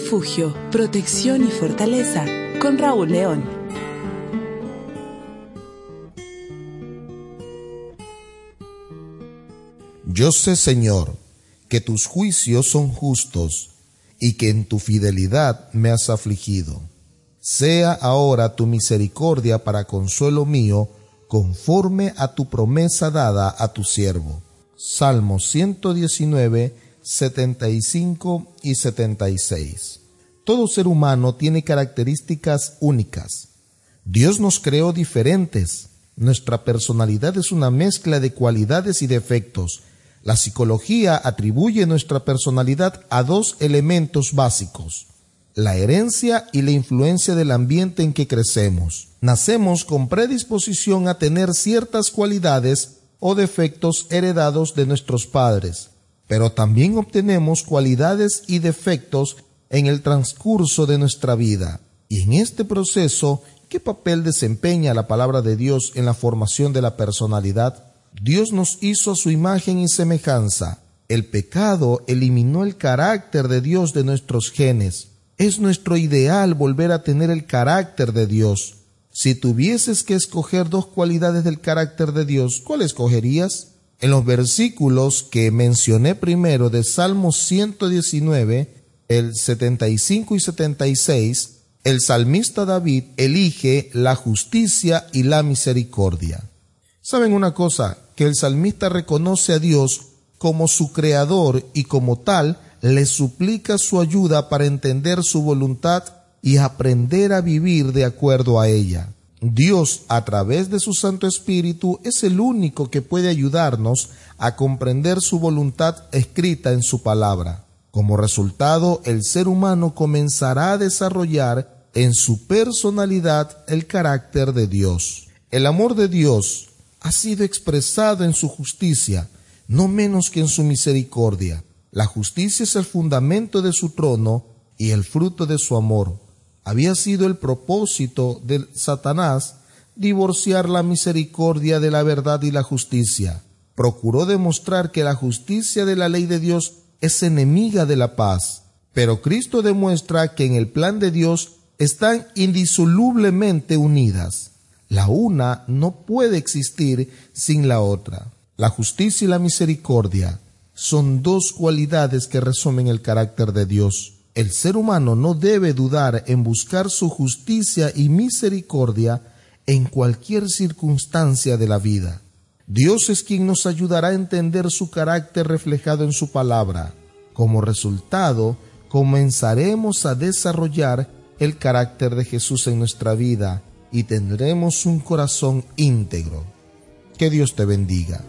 refugio, protección y fortaleza con Raúl León. Yo sé, Señor, que tus juicios son justos y que en tu fidelidad me has afligido. Sea ahora tu misericordia para consuelo mío, conforme a tu promesa dada a tu siervo. Salmos 119, 75 y 76. Todo ser humano tiene características únicas. Dios nos creó diferentes. Nuestra personalidad es una mezcla de cualidades y defectos. La psicología atribuye nuestra personalidad a dos elementos básicos, la herencia y la influencia del ambiente en que crecemos. Nacemos con predisposición a tener ciertas cualidades o defectos heredados de nuestros padres, pero también obtenemos cualidades y defectos en el transcurso de nuestra vida. Y en este proceso, ¿qué papel desempeña la palabra de Dios en la formación de la personalidad? Dios nos hizo a su imagen y semejanza. El pecado eliminó el carácter de Dios de nuestros genes. Es nuestro ideal volver a tener el carácter de Dios. Si tuvieses que escoger dos cualidades del carácter de Dios, ¿cuál escogerías? En los versículos que mencioné primero de Salmo 119, el 75 y 76, el salmista David elige la justicia y la misericordia. ¿Saben una cosa? Que el salmista reconoce a Dios como su creador y como tal le suplica su ayuda para entender su voluntad y aprender a vivir de acuerdo a ella. Dios, a través de su Santo Espíritu, es el único que puede ayudarnos a comprender su voluntad escrita en su palabra. Como resultado, el ser humano comenzará a desarrollar en su personalidad el carácter de Dios. El amor de Dios ha sido expresado en su justicia, no menos que en su misericordia. La justicia es el fundamento de su trono y el fruto de su amor había sido el propósito de Satanás divorciar la misericordia de la verdad y la justicia. Procuró demostrar que la justicia de la ley de Dios es enemiga de la paz, pero Cristo demuestra que en el plan de Dios están indisolublemente unidas. La una no puede existir sin la otra. La justicia y la misericordia son dos cualidades que resumen el carácter de Dios. El ser humano no debe dudar en buscar su justicia y misericordia en cualquier circunstancia de la vida. Dios es quien nos ayudará a entender su carácter reflejado en su palabra. Como resultado, comenzaremos a desarrollar el carácter de Jesús en nuestra vida y tendremos un corazón íntegro. Que Dios te bendiga.